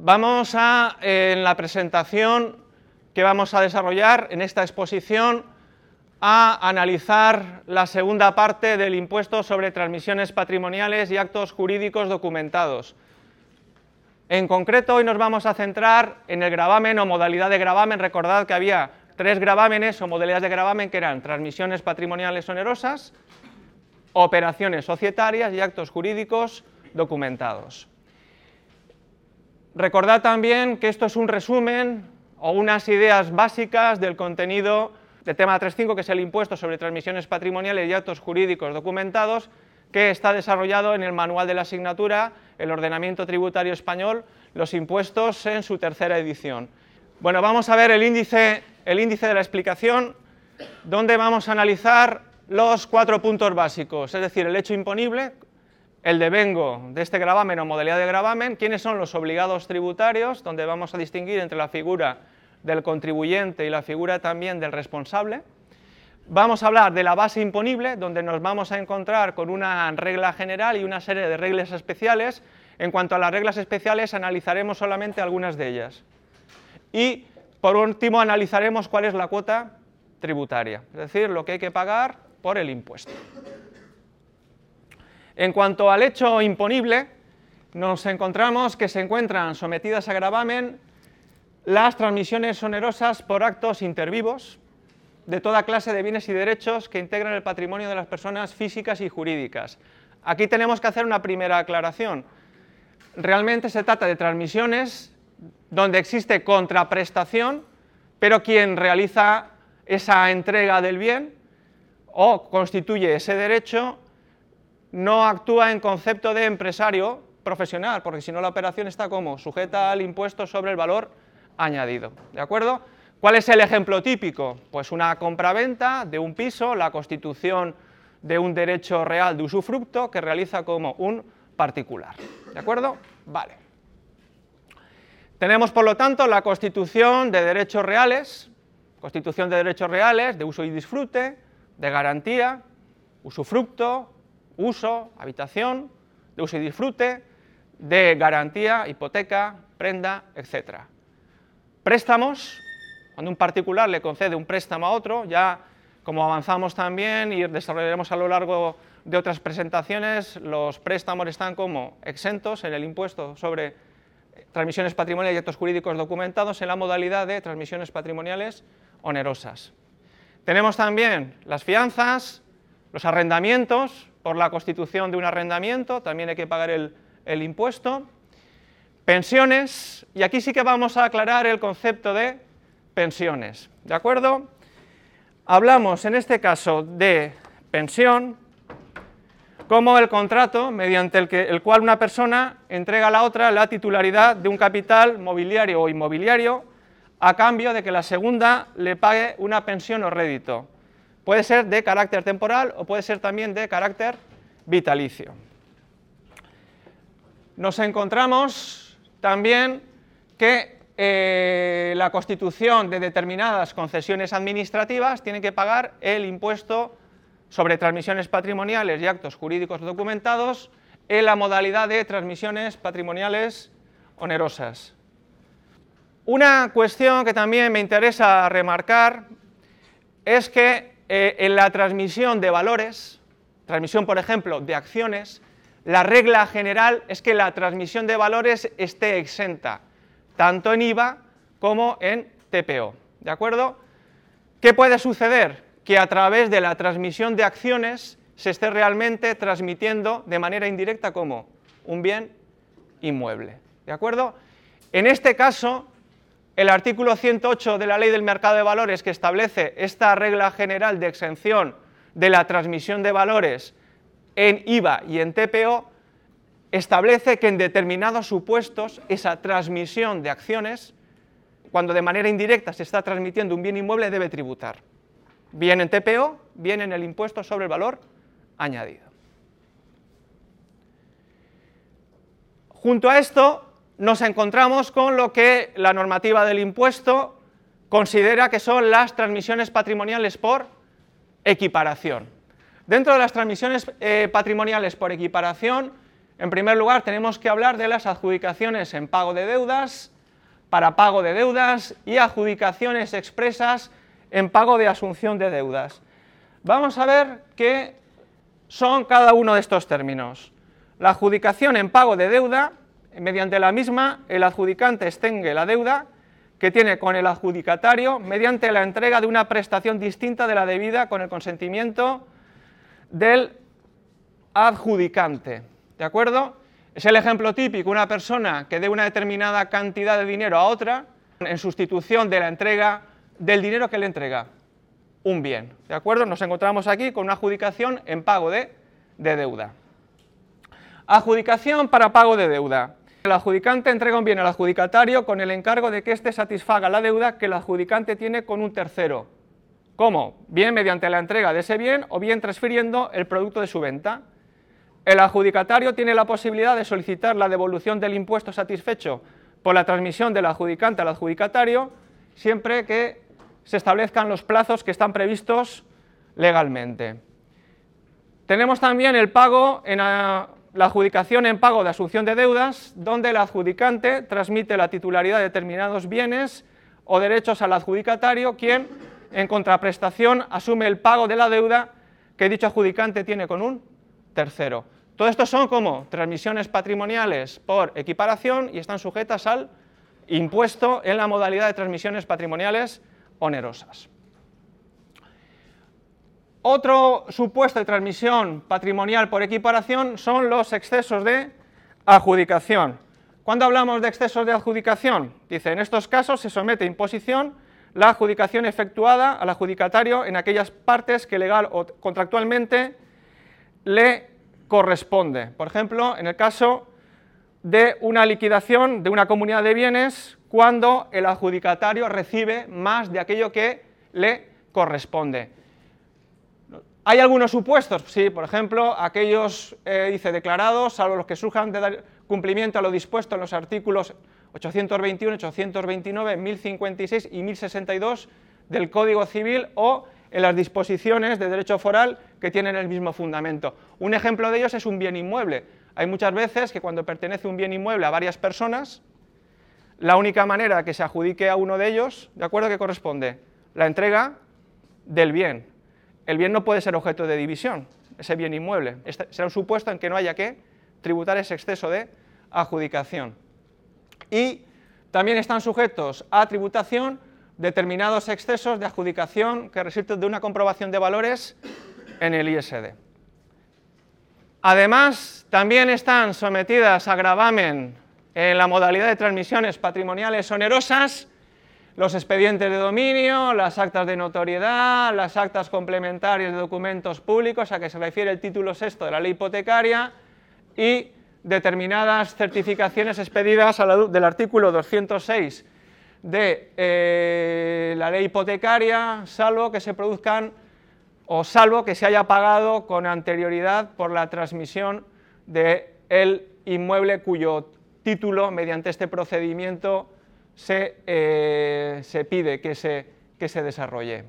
Vamos a, en la presentación que vamos a desarrollar en esta exposición, a analizar la segunda parte del impuesto sobre transmisiones patrimoniales y actos jurídicos documentados. En concreto, hoy nos vamos a centrar en el gravamen o modalidad de gravamen. Recordad que había tres gravámenes o modalidades de gravamen que eran transmisiones patrimoniales onerosas, operaciones societarias y actos jurídicos documentados. Recordad también que esto es un resumen o unas ideas básicas del contenido del tema 3.5, que es el impuesto sobre transmisiones patrimoniales y actos jurídicos documentados, que está desarrollado en el manual de la asignatura, el ordenamiento tributario español, los impuestos en su tercera edición. Bueno, vamos a ver el índice, el índice de la explicación, donde vamos a analizar los cuatro puntos básicos, es decir, el hecho imponible, el devengo de este gravamen o modalidad de gravamen, quiénes son los obligados tributarios, donde vamos a distinguir entre la figura del contribuyente y la figura también del responsable. Vamos a hablar de la base imponible, donde nos vamos a encontrar con una regla general y una serie de reglas especiales. En cuanto a las reglas especiales, analizaremos solamente algunas de ellas. Y, por último, analizaremos cuál es la cuota tributaria, es decir, lo que hay que pagar por el impuesto. En cuanto al hecho imponible, nos encontramos que se encuentran sometidas a gravamen las transmisiones onerosas por actos intervivos de toda clase de bienes y derechos que integran el patrimonio de las personas físicas y jurídicas. Aquí tenemos que hacer una primera aclaración. Realmente se trata de transmisiones donde existe contraprestación, pero quien realiza esa entrega del bien o constituye ese derecho no actúa en concepto de empresario profesional, porque si no la operación está como sujeta al impuesto sobre el valor añadido. ¿De acuerdo? ¿Cuál es el ejemplo típico? Pues una compraventa de un piso, la constitución de un derecho real de usufructo que realiza como un particular. ¿De acuerdo? Vale. Tenemos, por lo tanto, la constitución de derechos reales, constitución de derechos reales de uso y disfrute, de garantía, usufructo, uso, habitación, de uso y disfrute, de garantía, hipoteca, prenda, etc. Préstamos, cuando un particular le concede un préstamo a otro, ya como avanzamos también y desarrollaremos a lo largo de otras presentaciones, los préstamos están como exentos en el impuesto sobre transmisiones patrimoniales y actos jurídicos documentados en la modalidad de transmisiones patrimoniales onerosas. Tenemos también las fianzas, los arrendamientos, por la constitución de un arrendamiento, también hay que pagar el, impuesto. Pensiones, y aquí sí que vamos a aclarar el concepto de pensiones, ¿de acuerdo? Hablamos en este caso de pensión como el contrato mediante el, que, el cual una persona entrega a la otra la titularidad de un capital mobiliario o inmobiliario a cambio de que la segunda le pague una pensión o rédito. Puede ser de carácter temporal o puede ser también de carácter vitalicio. Nos encontramos también que eh, la constitución de determinadas concesiones administrativas tiene que pagar el impuesto sobre transmisiones patrimoniales y actos jurídicos documentados en la modalidad de transmisiones patrimoniales onerosas. Una cuestión que también me interesa remarcar es que eh, en la transmisión de valores, transmisión por ejemplo de acciones, la regla general es que la transmisión de valores esté exenta, tanto en IVA como en TPO. ¿De acuerdo? ¿Qué puede suceder? Que a través de la transmisión de acciones se esté realmente transmitiendo de manera indirecta como un bien inmueble. ¿De acuerdo? En este caso, el artículo 108 de la Ley del Mercado de Valores que establece esta regla general de exención de la transmisión de valores en IVA y en TPO establece que en determinados supuestos esa transmisión de acciones, cuando de manera indirecta se está transmitiendo un bien inmueble, debe tributar, bien en TPO, bien en el impuesto sobre el valor añadido. Junto a esto nos encontramos con lo que la normativa del impuesto considera que son las transmisiones patrimoniales por equiparación. Dentro de las transmisiones eh, patrimoniales por equiparación, en primer lugar tenemos que hablar de las adjudicaciones en pago de deudas, para pago de deudas y adjudicaciones expresas en pago de asunción de deudas. Vamos a ver qué son cada uno de estos términos. La adjudicación en pago de deuda, mediante la misma, el adjudicante extingue la deuda que tiene con el adjudicatario mediante la entrega de una prestación distinta de la debida con el consentimiento del adjudicante. ¿De acuerdo? Es el ejemplo típico, una persona que dé una determinada cantidad de dinero a otra en sustitución de la entrega del dinero que le entrega un bien. ¿De acuerdo? Nos encontramos aquí con una adjudicación en pago de, de deuda. Adjudicación para pago de deuda. El adjudicante entrega un bien al adjudicatario con el encargo de que éste satisfaga la deuda que el adjudicante tiene con un tercero. ¿Cómo? Bien mediante la entrega de ese bien o bien transfiriendo el producto de su venta. El adjudicatario tiene la posibilidad de solicitar la devolución del impuesto satisfecho por la transmisión del adjudicante al adjudicatario, siempre que se establezcan los plazos que están previstos legalmente. Tenemos también el pago en la adjudicación en pago de asunción de deudas, donde el adjudicante transmite la titularidad de determinados bienes o derechos al adjudicatario, quien en contraprestación asume el pago de la deuda que dicho adjudicante tiene con un tercero. Todo esto son como transmisiones patrimoniales por equiparación y están sujetas al impuesto en la modalidad de transmisiones patrimoniales onerosas. Otro supuesto de transmisión patrimonial por equiparación son los excesos de adjudicación. Cuando hablamos de excesos de adjudicación? Dice, en estos casos se somete a imposición la adjudicación efectuada al adjudicatario en aquellas partes que legal o contractualmente le corresponde. Por ejemplo, en el caso de una liquidación de una comunidad de bienes cuando el adjudicatario recibe más de aquello que le corresponde. ¿Hay algunos supuestos? Sí, por ejemplo, aquellos, eh, dice, declarados, salvo los que surjan de dar cumplimiento a lo dispuesto en los artículos 821, 829, 1056 y 1062 del Código Civil o en las disposiciones de derecho foral que tienen el mismo fundamento. Un ejemplo de ellos es un bien inmueble. Hay muchas veces que cuando pertenece un bien inmueble a varias personas, la única manera que se adjudique a uno de ellos, ¿de acuerdo? que corresponde? La entrega del bien el bien no puede ser objeto de división, ese bien inmueble. Este será un supuesto en que no haya que tributar ese exceso de adjudicación. Y también están sujetos a tributación determinados excesos de adjudicación que resulten de una comprobación de valores en el ISD. Además, también están sometidas a gravamen en la modalidad de transmisiones patrimoniales onerosas los expedientes de dominio, las actas de notoriedad, las actas complementarias de documentos públicos a que se refiere el título sexto de la ley hipotecaria y determinadas certificaciones expedidas del artículo 206 de eh, la ley hipotecaria, salvo que se produzcan o salvo que se haya pagado con anterioridad por la transmisión del inmueble cuyo título, mediante este procedimiento, eh, se, pide que se, que se desarrolle.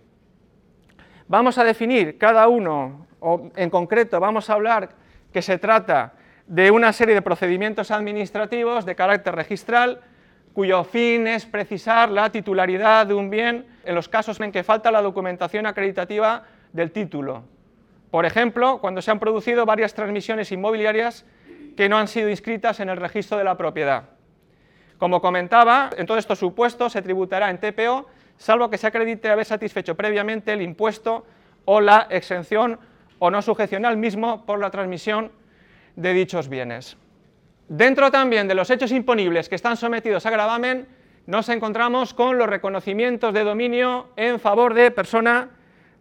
Vamos a definir cada uno, o en concreto vamos a hablar que se trata de una serie de procedimientos administrativos de carácter registral cuyo fin es precisar la titularidad de un bien en los casos en que falta la documentación acreditativa del título. Por ejemplo, cuando se han producido varias transmisiones inmobiliarias que no han sido inscritas en el registro de la propiedad. Como comentaba, en todos estos supuestos se tributará en TPO, salvo que se acredite haber satisfecho previamente el impuesto o la exención o no sujeción al mismo por la transmisión de dichos bienes. Dentro también de los hechos imponibles que están sometidos a gravamen, nos encontramos con los reconocimientos de dominio en favor de persona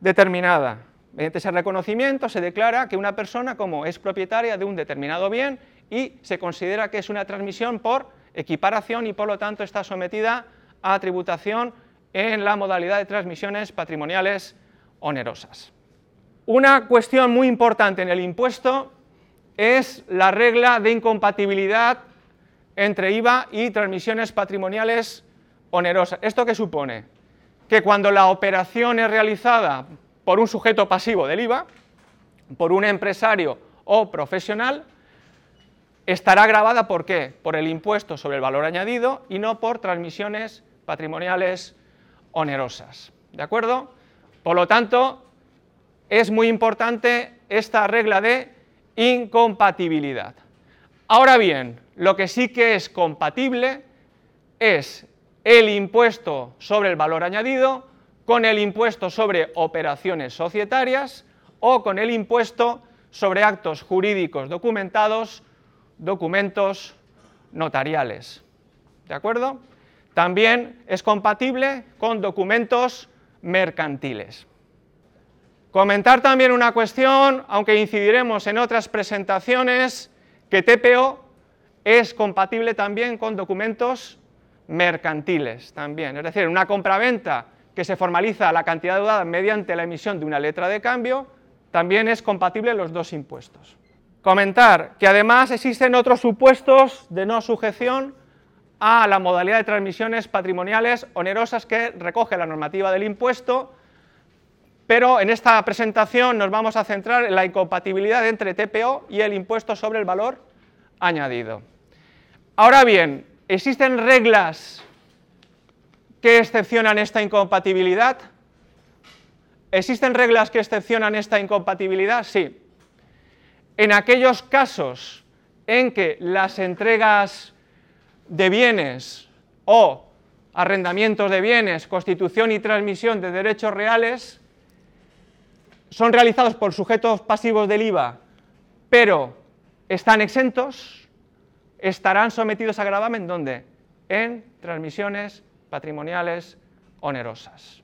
determinada. Mediante ese reconocimiento se declara que una persona como es propietaria de un determinado bien y se considera que es una transmisión por equiparación y por lo tanto está sometida a tributación en la modalidad de transmisiones patrimoniales onerosas. Una cuestión muy importante en el impuesto es la regla de incompatibilidad entre IVA y transmisiones patrimoniales onerosas. ¿Esto qué supone? Que cuando la operación es realizada por un sujeto pasivo del IVA, por un empresario o profesional, estará grabada por qué? Por el impuesto sobre el valor añadido y no por transmisiones patrimoniales onerosas. ¿De acuerdo? Por lo tanto, es muy importante esta regla de incompatibilidad. Ahora bien, lo que sí que es compatible es el impuesto sobre el valor añadido con el impuesto sobre operaciones societarias o con el impuesto sobre actos jurídicos documentados, documentos notariales. ¿De acuerdo? También es compatible con documentos mercantiles. Comentar también una cuestión, aunque incidiremos en otras presentaciones, que TPO es compatible también con documentos mercantiles también, es decir, una compraventa que se formaliza la cantidad dudada mediante la emisión de una letra de cambio, también es compatible los dos impuestos. Comentar que además existen otros supuestos de no sujeción a la modalidad de transmisiones patrimoniales onerosas que recoge la normativa del impuesto, pero en esta presentación nos vamos a centrar en la incompatibilidad entre TPO y el impuesto sobre el valor añadido. Ahora bien, ¿existen reglas que excepcionan esta incompatibilidad? ¿Existen reglas que excepcionan esta incompatibilidad? Sí. En aquellos casos en que las entregas de bienes o arrendamientos de bienes, constitución y transmisión de derechos reales son realizados por sujetos pasivos del IVA, pero están exentos, estarán sometidos a gravamen ¿dónde? En transmisiones patrimoniales onerosas.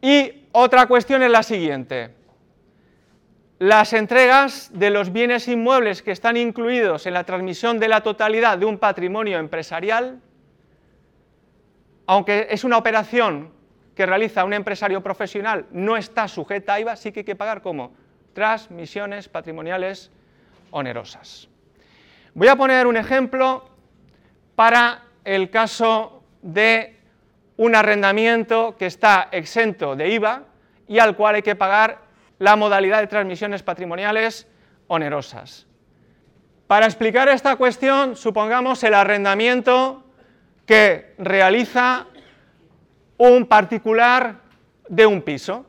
Y otra cuestión es la siguiente. Las entregas de los bienes inmuebles que están incluidos en la transmisión de la totalidad de un patrimonio empresarial, aunque es una operación que realiza un empresario profesional, no está sujeta a IVA, sí que hay que pagar como transmisiones patrimoniales onerosas. Voy a poner un ejemplo para el caso de un arrendamiento que está exento de IVA y al cual hay que pagar la modalidad de transmisiones patrimoniales onerosas. Para explicar esta cuestión, supongamos el arrendamiento que realiza un particular de un piso.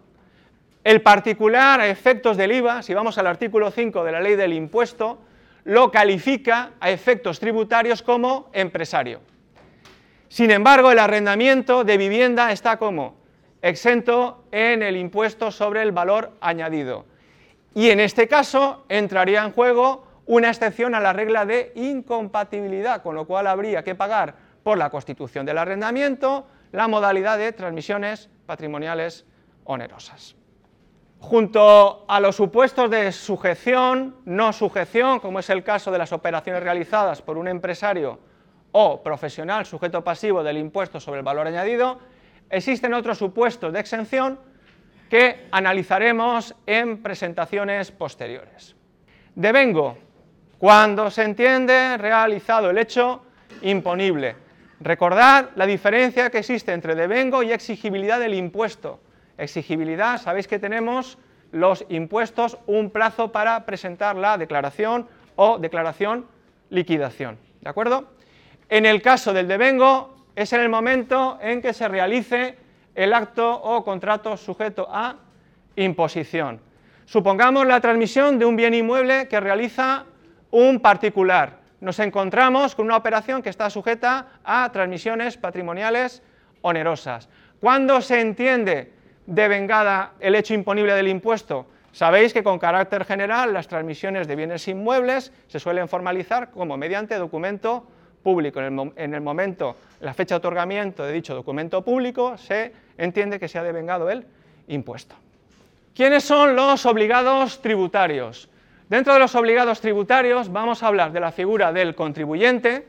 El particular a efectos del IVA, si vamos al artículo 5 de la ley del impuesto, lo califica a efectos tributarios como empresario. Sin embargo, el arrendamiento de vivienda está como exento en el impuesto sobre el valor añadido. Y en este caso entraría en juego una excepción a la regla de incompatibilidad, con lo cual habría que pagar por la constitución del arrendamiento la modalidad de transmisiones patrimoniales onerosas. Junto a los supuestos de sujeción, no sujeción, como es el caso de las operaciones realizadas por un empresario o profesional sujeto pasivo del impuesto sobre el valor añadido, existen otros supuestos de exención que analizaremos en presentaciones posteriores. Devengo, cuando se entiende realizado el hecho imponible. Recordad la diferencia que existe entre devengo y exigibilidad del impuesto. Exigibilidad, sabéis que tenemos los impuestos un plazo para presentar la declaración o declaración liquidación. ¿De acuerdo? En el caso del devengo, es en el momento en que se realice el acto o contrato sujeto a imposición. Supongamos la transmisión de un bien inmueble que realiza un particular. Nos encontramos con una operación que está sujeta a transmisiones patrimoniales onerosas. ¿Cuándo se entiende devengada el hecho imponible del impuesto? Sabéis que con carácter general las transmisiones de bienes inmuebles se suelen formalizar como mediante documento público. En el, momento, la fecha de otorgamiento de dicho documento público, se entiende que se ha devengado el impuesto. ¿Quiénes son los obligados tributarios? Dentro de los obligados tributarios vamos a hablar de la figura del contribuyente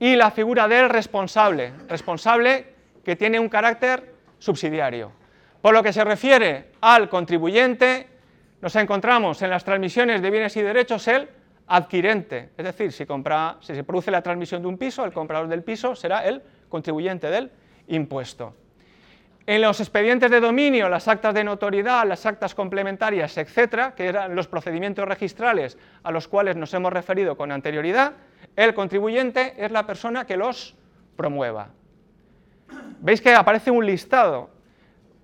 y la figura del responsable, responsable que tiene un carácter subsidiario. Por lo que se refiere al contribuyente, nos encontramos en las transmisiones de bienes y derechos el adquirente, es decir, si, compra, si se produce la transmisión de un piso, el comprador del piso será el contribuyente del impuesto. En los expedientes de dominio, las actas de notoriedad, las actas complementarias, etcétera, que eran los procedimientos registrales a los cuales nos hemos referido con anterioridad, el contribuyente es la persona que los promueva. Veis que aparece un listado.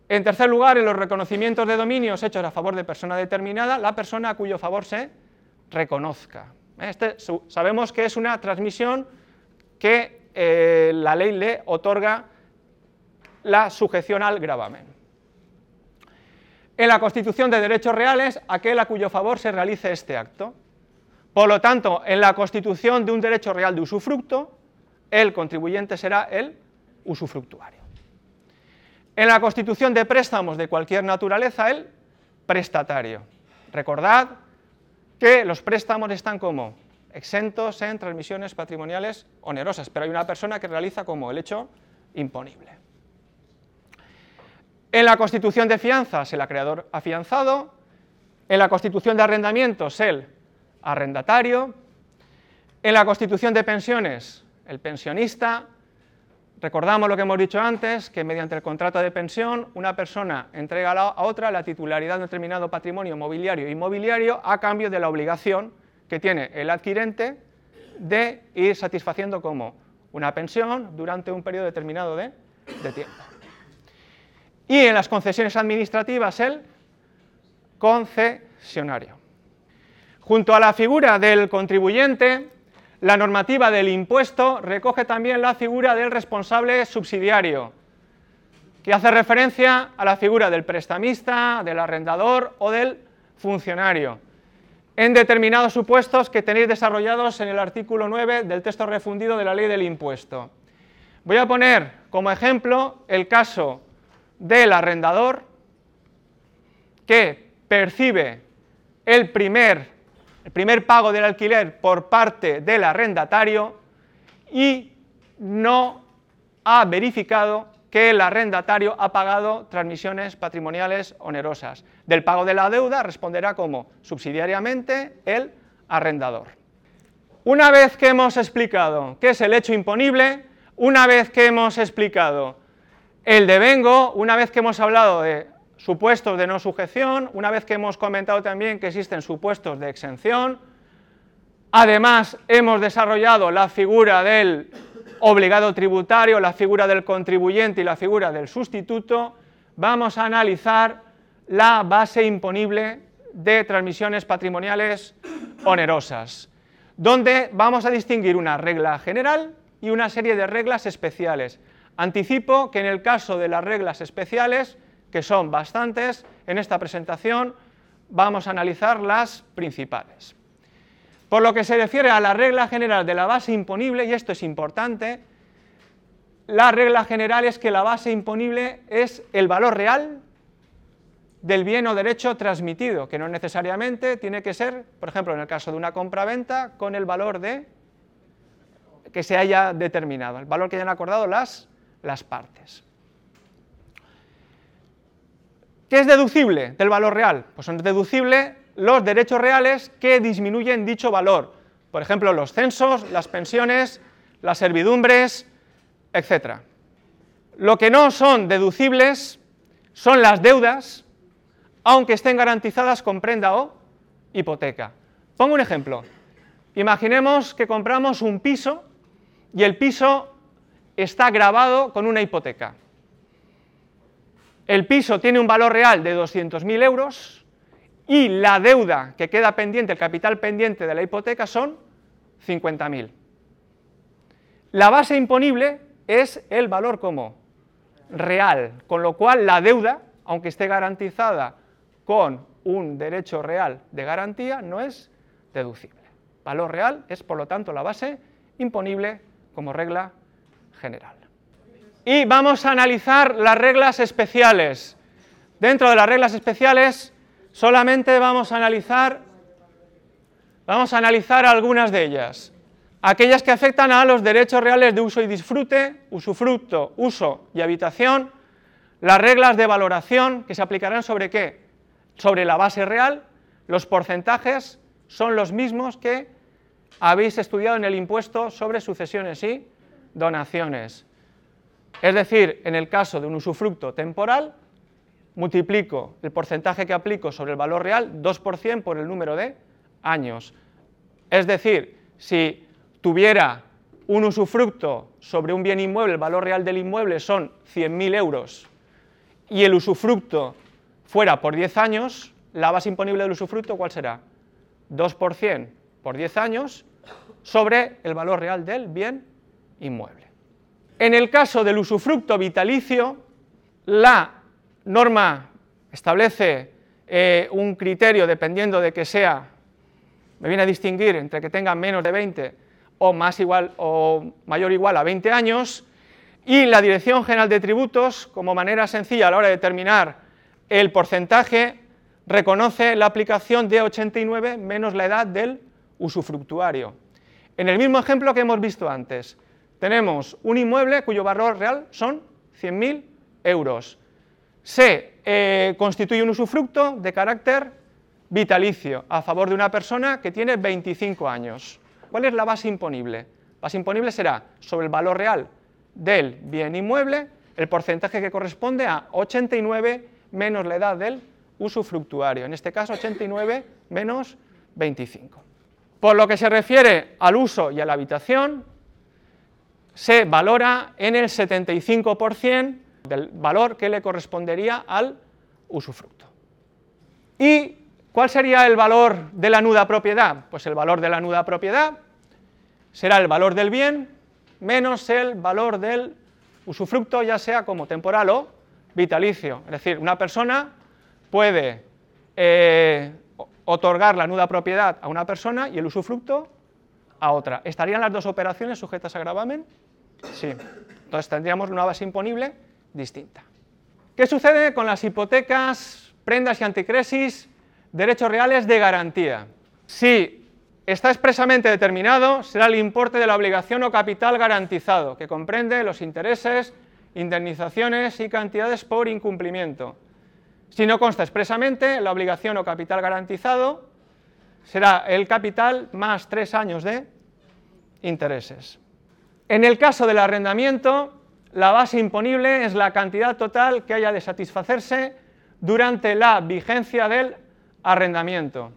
En tercer lugar, en los reconocimientos de dominios hechos a favor de persona determinada, la persona a cuyo favor se reconozca. Este, sabemos que es una transmisión que eh, la ley le otorga la sujeción al gravamen. En la constitución de derechos reales, aquel a cuyo favor se realice este acto. Por lo tanto, en la constitución de un derecho real de usufructo, el contribuyente será el usufructuario. En la constitución de préstamos de cualquier naturaleza, el prestatario. Recordad que los préstamos están como exentos en transmisiones patrimoniales onerosas, pero hay una persona que realiza como el hecho imponible. En la constitución de fianzas, el acreedor afianzado, en la constitución de arrendamientos, el arrendatario, en la constitución de pensiones, el pensionista, recordamos lo que hemos dicho antes, que mediante el contrato de pensión una persona entrega a otra la titularidad de un determinado patrimonio mobiliario e inmobiliario a cambio de la obligación que tiene el adquirente de ir satisfaciendo como una pensión durante un periodo determinado de, de tiempo. Y en las concesiones administrativas el concesionario. Junto a la figura del contribuyente, la normativa del impuesto recoge también la figura del responsable subsidiario, que hace referencia a la figura del prestamista, del arrendador o del funcionario, en determinados supuestos que tenéis desarrollados en el artículo 9 del texto refundido de la ley del impuesto. Voy a poner como ejemplo el caso del arrendador que percibe el primer el primer pago del alquiler por parte del arrendatario y no ha verificado que el arrendatario ha pagado transmisiones patrimoniales onerosas. Del pago de la deuda responderá como subsidiariamente el arrendador. Una vez que hemos explicado qué es el hecho imponible, una vez que hemos explicado el devengo, una vez que hemos hablado de supuestos de no sujeción, una vez que hemos comentado también que existen supuestos de exención, además hemos desarrollado la figura del obligado tributario, la figura del contribuyente y la figura del sustituto, vamos a analizar la base imponible de transmisiones patrimoniales onerosas, donde vamos a distinguir una regla general y una serie de reglas especiales. Anticipo que en el caso de las reglas especiales que son bastantes, en esta presentación vamos a analizar las principales. Por lo que se refiere a la regla general de la base imponible, y esto es importante, la regla general es que la base imponible es el valor real del bien o derecho transmitido, que no necesariamente tiene que ser, por ejemplo, en el caso de una compra-venta, con el valor de que se haya determinado, el valor que hayan acordado las, las partes. ¿Qué es deducible del valor real? Pues son deducibles los derechos reales que disminuyen dicho valor. Por ejemplo, los censos, las pensiones, las servidumbres, etc. Lo que no son deducibles son las deudas, aunque estén garantizadas con prenda o hipoteca. Pongo un ejemplo. Imaginemos que compramos un piso y el piso está grabado con una hipoteca. El piso tiene un valor real de 200.000 euros y la deuda que queda pendiente, el capital pendiente de la hipoteca son 50.000. La base imponible es el valor como real, con lo cual la deuda, aunque esté garantizada con un derecho real de garantía, no es deducible. Valor real es, por lo tanto, la base imponible como regla Y vamos a analizar las reglas especiales. Dentro de las reglas especiales solamente vamos a analizar, vamos a analizar algunas de ellas. Aquellas que afectan a los derechos reales de uso y disfrute, usufructo, uso y habitación, las reglas de valoración que se aplicarán sobre qué? Sobre la base real, los porcentajes son los mismos que habéis estudiado en el impuesto sobre sucesiones y donaciones. Es decir, en el caso de un usufructo temporal, multiplico el porcentaje que aplico sobre el valor real, 2% por el número de años. Es decir, si tuviera un usufructo sobre un bien inmueble, el valor real del inmueble son 100.000 euros, y el usufructo fuera por 10 años, la base imponible del usufructo, ¿cuál será? 2% por 10 años sobre el valor real del bien inmueble. En el caso del usufructo vitalicio, la norma establece eh, un criterio dependiendo de que sea, me viene a distinguir entre que tenga menos de 20 o más igual o mayor o igual a 20 años, y la Dirección General de Tributos, como manera sencilla a la hora de determinar el porcentaje, reconoce la aplicación de 89 menos la edad del usufructuario. En el mismo ejemplo que hemos visto antes, tenemos un inmueble cuyo valor real son 100.000 euros. Se eh, constituye un usufructo de carácter vitalicio a favor de una persona que tiene 25 años. ¿Cuál es la base imponible? Base imponible será sobre el valor real del bien inmueble, el porcentaje que corresponde a 89 menos la edad del usufructuario, en este caso 89 menos 25. Por lo que se refiere al uso y a la habitación, se valora en el 75% del valor que le correspondería al usufructo. ¿Y cuál sería el valor de la nuda propiedad? Pues el valor de la nuda propiedad será el valor del bien menos el valor del usufructo, ya sea como temporal o vitalicio. Es decir, una persona puede eh, otorgar la nuda propiedad a una persona y el usufructo a otra. ¿Estarían las dos operaciones sujetas a gravamen? Sí. Entonces tendríamos una base imponible distinta. ¿Qué sucede con las hipotecas, prendas y anticresis, derechos reales de garantía? Si está expresamente determinado, será el importe de la obligación o capital garantizado, que comprende los intereses, indemnizaciones y cantidades por incumplimiento. Si no consta expresamente, la obligación o capital garantizado será el capital más tres años de intereses. En el caso del arrendamiento, la base imponible es la cantidad total que haya de satisfacerse durante la vigencia del arrendamiento.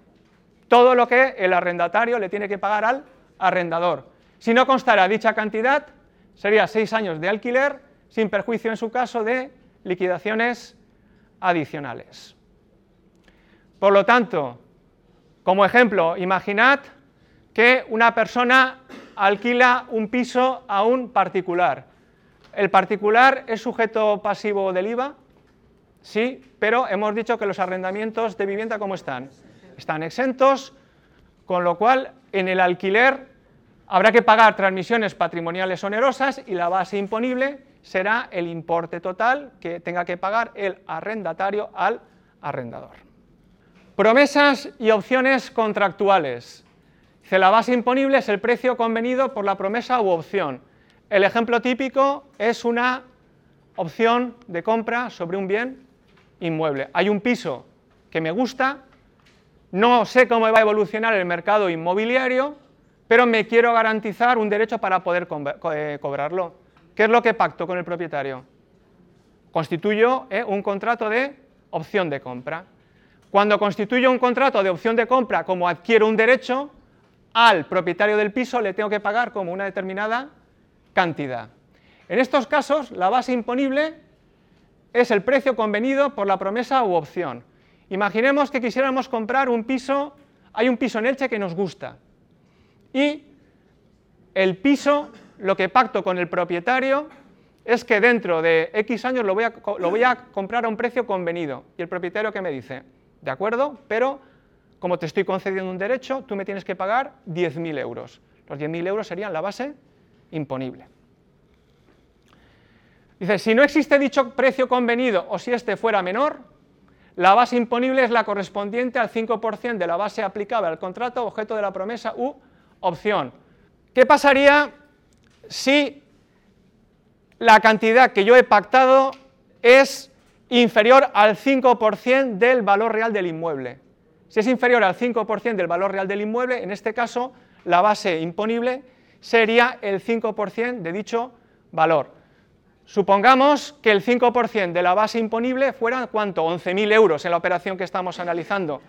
Todo lo que el arrendatario le tiene que pagar al arrendador. Si no constara dicha cantidad, sería seis años de alquiler, sin perjuicio en su caso de liquidaciones adicionales. Por lo tanto, como ejemplo, imaginad que una persona alquila un piso a un particular. ¿El particular es sujeto pasivo del IVA? Sí, pero hemos dicho que los arrendamientos de vivienda, ¿cómo están? Están exentos, con lo cual en el alquiler habrá que pagar transmisiones patrimoniales onerosas y la base imponible será el importe total que tenga que pagar el arrendatario al arrendador. Promesas y opciones contractuales. La base imponible es el precio convenido por la promesa u opción. El ejemplo típico es una opción de compra sobre un bien inmueble. Hay un piso que me gusta, no sé cómo va a evolucionar el mercado inmobiliario, pero me quiero garantizar un derecho para poder eh, cobrarlo. ¿Qué es lo que pacto con el propietario? Constituyo eh, un contrato de opción de compra. Cuando constituyo un contrato de opción de compra como adquiero un derecho, al propietario del piso le tengo que pagar como una determinada cantidad. En estos casos, la base imponible es el precio convenido por la promesa u opción. Imaginemos que quisiéramos comprar un piso, hay un piso en Elche que nos gusta, y el piso, lo que pacto con el propietario es que dentro de X años lo voy, a, comprar a un precio convenido. Y el propietario que me dice, de acuerdo, pero como te estoy concediendo un derecho, tú me tienes que pagar 10.000 euros. Los 10.000 euros serían la base imponible. Dice, si no existe dicho precio convenido o si este fuera menor, la base imponible es la correspondiente al 5% de la base aplicable al contrato objeto de la promesa u opción. ¿Qué pasaría si la cantidad que yo he pactado es inferior al 5% del valor real del inmueble? Si es inferior al 5% del valor real del inmueble, en este caso la base imponible sería el 5% de dicho valor. Supongamos que el 5% de la base imponible fuera, ¿cuánto? 11.000 euros en la operación que estamos analizando.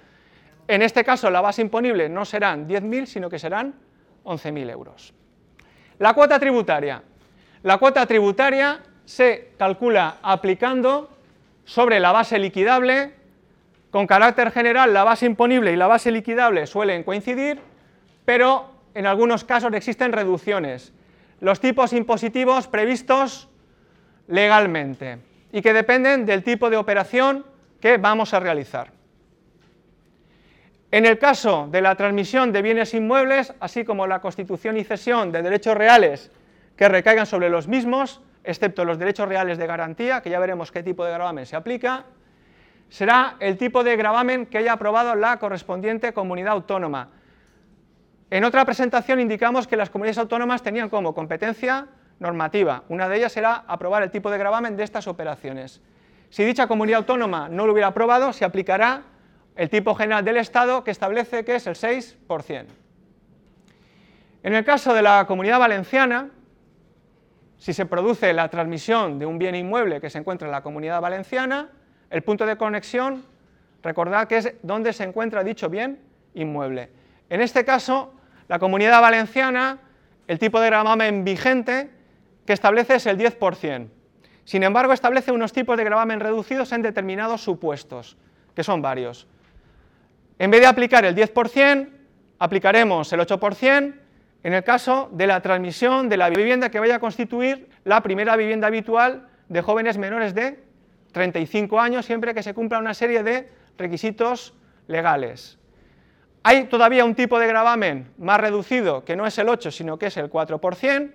En este caso, la base imponible no serán 10.000, sino que serán 11.000 euros. La cuota tributaria. La cuota tributaria se calcula aplicando sobre la base liquidable, con carácter general la base imponible y la base liquidable suelen coincidir, pero en algunos casos existen reducciones. Los tipos impositivos previstos legalmente y que dependen del tipo de operación que vamos a realizar. En el caso de la transmisión de bienes inmuebles, así como la constitución y cesión de derechos reales que recaigan sobre los mismos, excepto los derechos reales de garantía, que ya veremos qué tipo de gravamen se aplica, será el tipo de gravamen que haya aprobado la correspondiente comunidad autónoma. En otra presentación indicamos que las comunidades autónomas tenían como competencia normativa. Una de ellas era aprobar el tipo de gravamen de estas operaciones. Si dicha comunidad autónoma no lo hubiera aprobado, se aplicará el tipo general del Estado que establece que es el 6%. En el caso de la comunidad valenciana, si se produce la transmisión de un bien inmueble que se encuentra en la comunidad valenciana, el punto de conexión, recordad que es donde se encuentra dicho bien inmueble. En este caso, la comunidad valenciana, el tipo de gravamen vigente que establece es el 10%. Sin embargo, establece unos tipos de gravamen reducidos en determinados supuestos, que son varios. En vez de aplicar el 10%, aplicaremos el 8% en el caso de la transmisión de la vivienda que vaya a constituir la primera vivienda habitual de jóvenes menores de 35 años, siempre que se cumpla una serie de requisitos legales. Hay todavía un tipo de gravamen más reducido, que no es el 8, sino que es el 4%,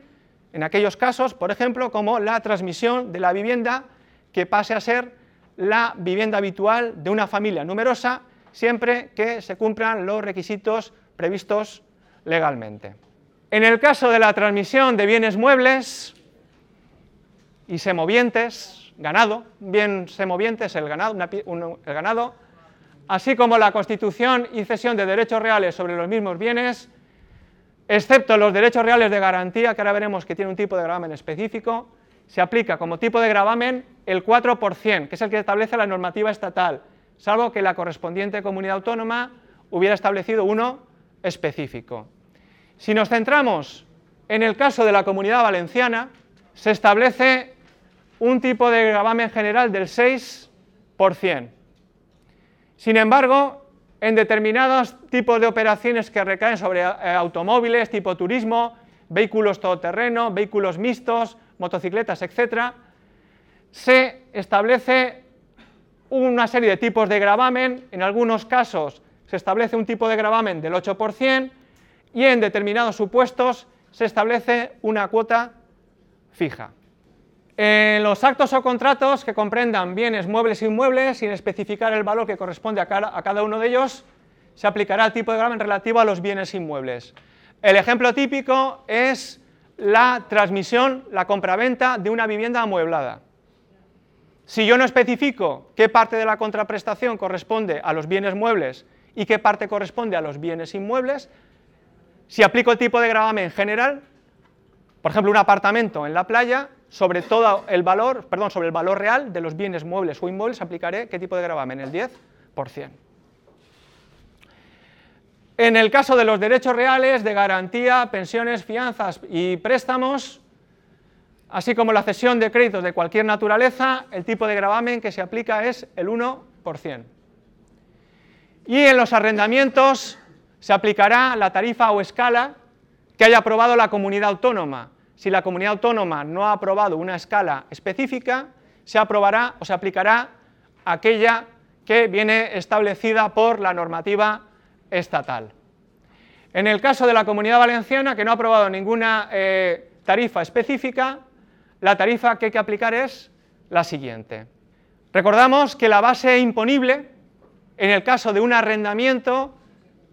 en aquellos casos, por ejemplo, como la transmisión de la vivienda que pase a ser la vivienda habitual de una familia numerosa, siempre que se cumplan los requisitos previstos legalmente. En el caso de la transmisión de bienes muebles y semovientes, ganado, bien semovientes, el ganado, el ganado, así como la constitución y cesión de derechos reales sobre los mismos bienes, excepto los derechos reales de garantía, que ahora veremos que tiene un tipo de gravamen específico, se aplica como tipo de gravamen el 4%, que es el que establece la normativa estatal, salvo que la correspondiente comunidad autónoma hubiera establecido uno específico. Si nos centramos en el caso de la comunidad valenciana, se establece un tipo de gravamen general del 6%. Sin embargo, en determinados tipos de operaciones que recaen sobre eh, automóviles, tipo turismo, vehículos todoterreno, vehículos mixtos, motocicletas, etc., se establece una serie de tipos de gravamen, en algunos casos se establece un tipo de gravamen del 8% y en determinados supuestos se establece una cuota fija. En los actos o contratos que comprendan bienes muebles e inmuebles, sin especificar el valor que corresponde a cada, uno de ellos, se aplicará el tipo de gravamen relativo a los bienes inmuebles. El ejemplo típico es la transmisión, la compraventa de una vivienda amueblada. Si yo no especifico qué parte de la contraprestación corresponde a los bienes muebles y qué parte corresponde a los bienes inmuebles, si aplico el tipo de gravamen general, por ejemplo, un apartamento en la playa, sobre todo el valor, perdón, sobre el valor real de los bienes muebles o inmuebles aplicaré qué tipo de gravamen, el 10%. En el caso de los derechos reales de garantía, pensiones, fianzas y préstamos, así como la cesión de créditos de cualquier naturaleza, el tipo de gravamen que se aplica es el 1%. Y en los arrendamientos se aplicará la tarifa o escala que haya aprobado la comunidad autónoma, si la comunidad autónoma no ha aprobado una escala específica, se aprobará o se aplicará aquella que viene establecida por la normativa estatal. En el caso de la comunidad valenciana, que no ha aprobado ninguna eh, tarifa específica, la tarifa que hay que aplicar es la siguiente. Recordamos que la base imponible, en el caso de un arrendamiento,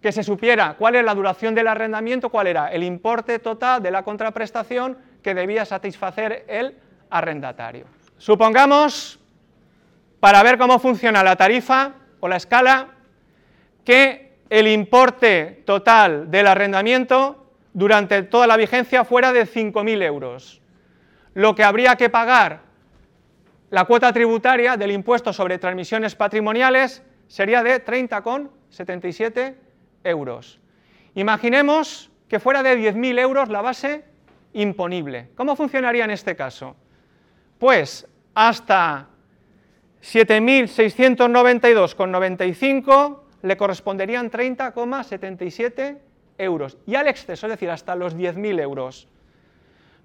que se supiera cuál es la duración del arrendamiento, cuál era el importe total de la contraprestación que debía satisfacer el arrendatario. Supongamos, para ver cómo funciona la tarifa o la escala, que el importe total del arrendamiento durante toda la vigencia fuera de 5.000 euros. Lo que habría que pagar la cuota tributaria del impuesto sobre transmisiones patrimoniales sería de 30,77 euros. Imaginemos que fuera de 10.000 euros la base imponible. ¿Cómo funcionaría en este caso? Pues hasta 7.692,95 le corresponderían 30,77 euros. Y al exceso, es decir, hasta los 10.000 euros,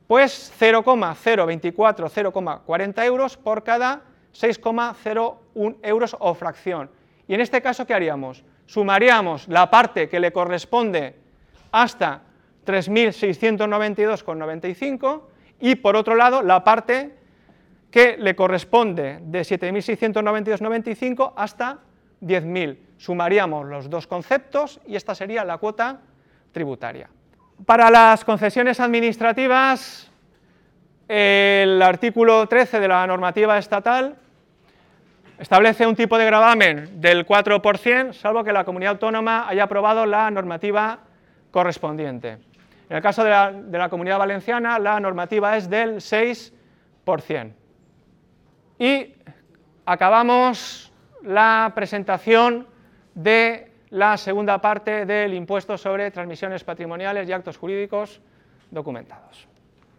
pues 0,024, 0,40 euros por cada 6,01 euros o fracción. Y en este caso, ¿qué haríamos? Sumaríamos la parte que le corresponde hasta 3.692,95 y por otro lado la parte que le corresponde de 7.692,95 hasta 10.000. Sumaríamos los dos conceptos y esta sería la cuota tributaria. Para las concesiones administrativas, el artículo 13 de la normativa estatal establece un tipo de gravamen del 4%, salvo que la comunidad autónoma haya aprobado la normativa correspondiente. En el caso de la, de la comunidad valenciana, la normativa es del 6%. Y acabamos la presentación de la segunda parte del impuesto sobre transmisiones patrimoniales y actos jurídicos documentados.